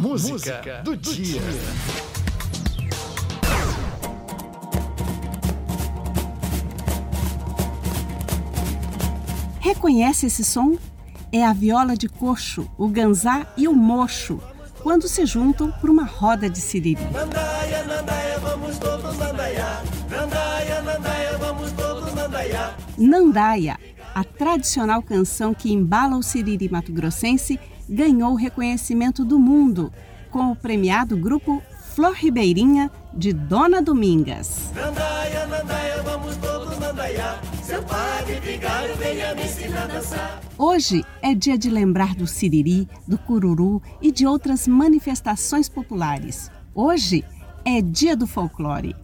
música, música do, do dia. dia. Reconhece esse som? É a viola de coxo, o ganzá e o mocho, quando se juntam para uma roda de siriri. Nandaia, nandaia, vamos todos nandaiar. Nandaia, nandaia, vamos todos nandaiar. Nandaia, a tradicional canção que embala o siriri mato-grossense, ganhou reconhecimento do mundo com o premiado grupo Flor Ribeirinha de Dona Domingas. Nandaia, nandaia, vamos todos nandaiar. Seu padre vigário venha me ensinar a dançar. Hoje é dia de lembrar do siriri, do cururu e de outras manifestações populares. Hoje é dia do folclore.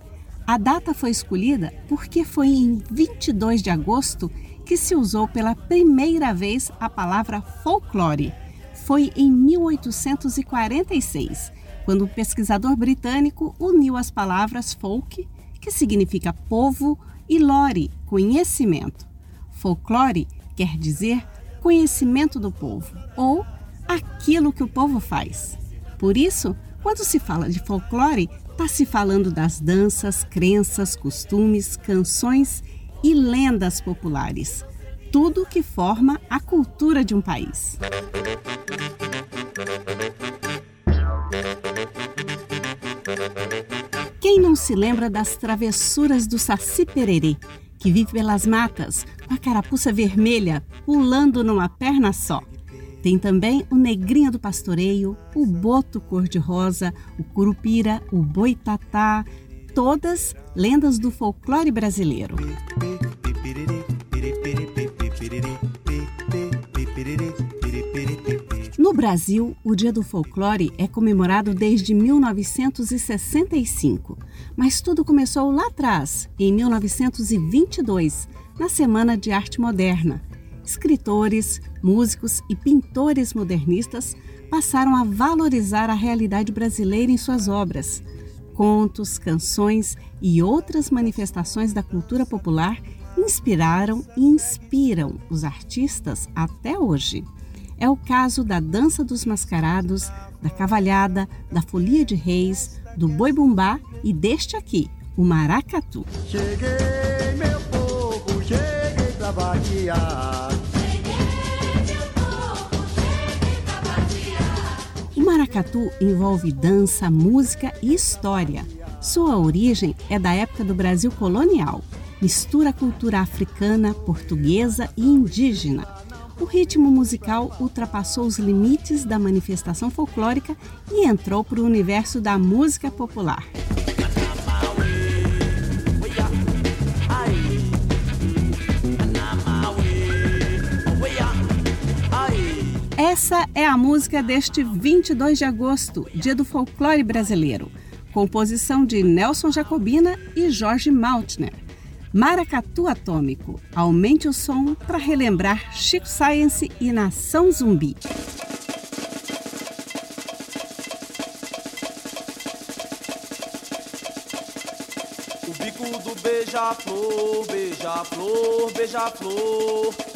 A data foi escolhida porque foi em 22 de agosto que se usou pela primeira vez a palavra folclore. Foi em 1846, quando o pesquisador britânico uniu as palavras folk, que significa povo, e lore, conhecimento. Folclore quer dizer conhecimento do povo ou aquilo que o povo faz. Por isso, quando se fala de folclore, está se falando das danças, crenças, costumes, canções e lendas populares. Tudo que forma a cultura de um país. Quem não se lembra das travessuras do Saci Pererê, que vive pelas matas com a carapuça vermelha pulando numa perna só? Tem também o Negrinho do Pastoreio, o Boto Cor-de-Rosa, o Curupira, o Boitatá, todas lendas do folclore brasileiro. No Brasil, o Dia do Folclore é comemorado desde 1965, mas tudo começou lá atrás, em 1922, na Semana de Arte Moderna. Escritores, músicos e pintores modernistas passaram a valorizar a realidade brasileira em suas obras. Contos, canções e outras manifestações da cultura popular inspiraram e inspiram os artistas até hoje. É o caso da Dança dos Mascarados, da Cavalhada, da Folia de Reis, do Boi Bumbá e deste aqui, o Maracatu. Cheguei, meu povo, cheguei pra vaquear. O maracatu envolve dança, música e história. Sua origem é da época do Brasil colonial. Mistura a cultura africana, portuguesa e indígena o ritmo musical ultrapassou os limites da manifestação folclórica e entrou para o universo da música popular. Essa é a música deste 22 de agosto, dia do folclore brasileiro. Composição de Nelson Jacobina e Jorge Maltner. Maracatu Atômico. Aumente o som para relembrar Chico Science e Nação Zumbi. O bico do beija-flor, beija-flor, beija-flor.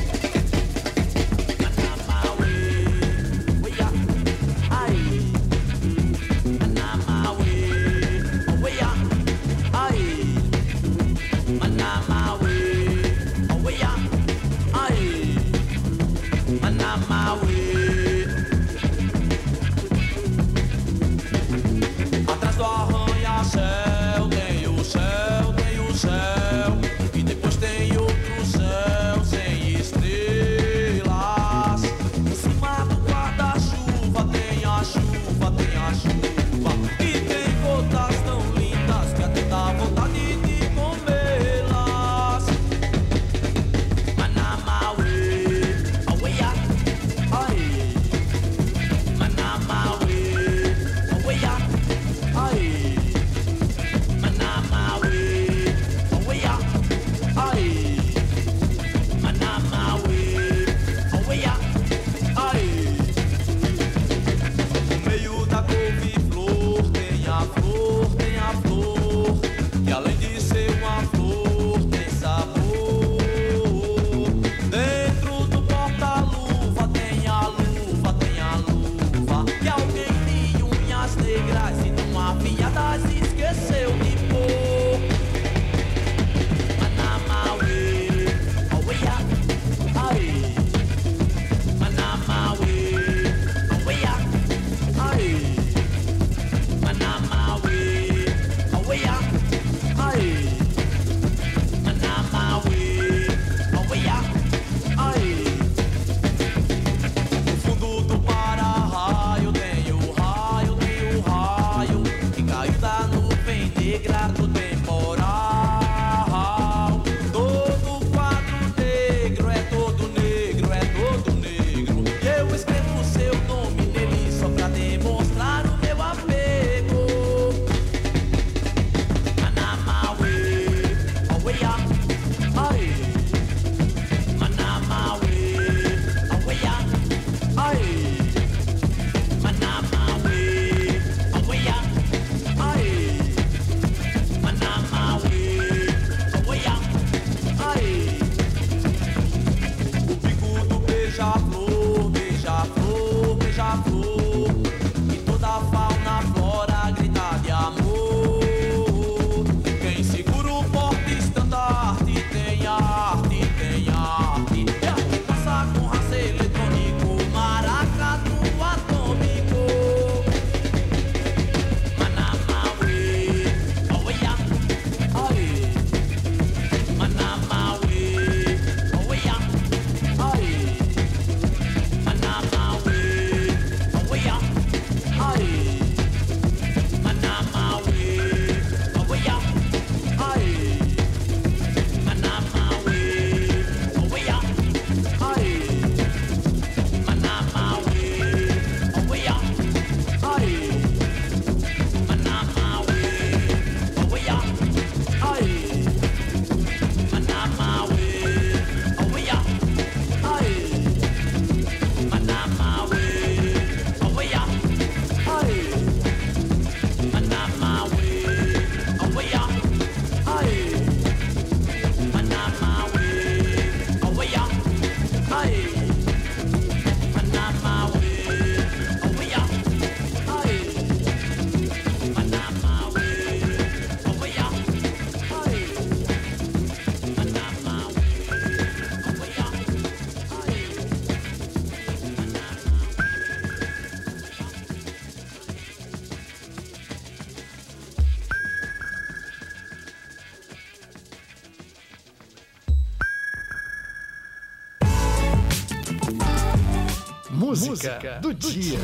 Música do dia.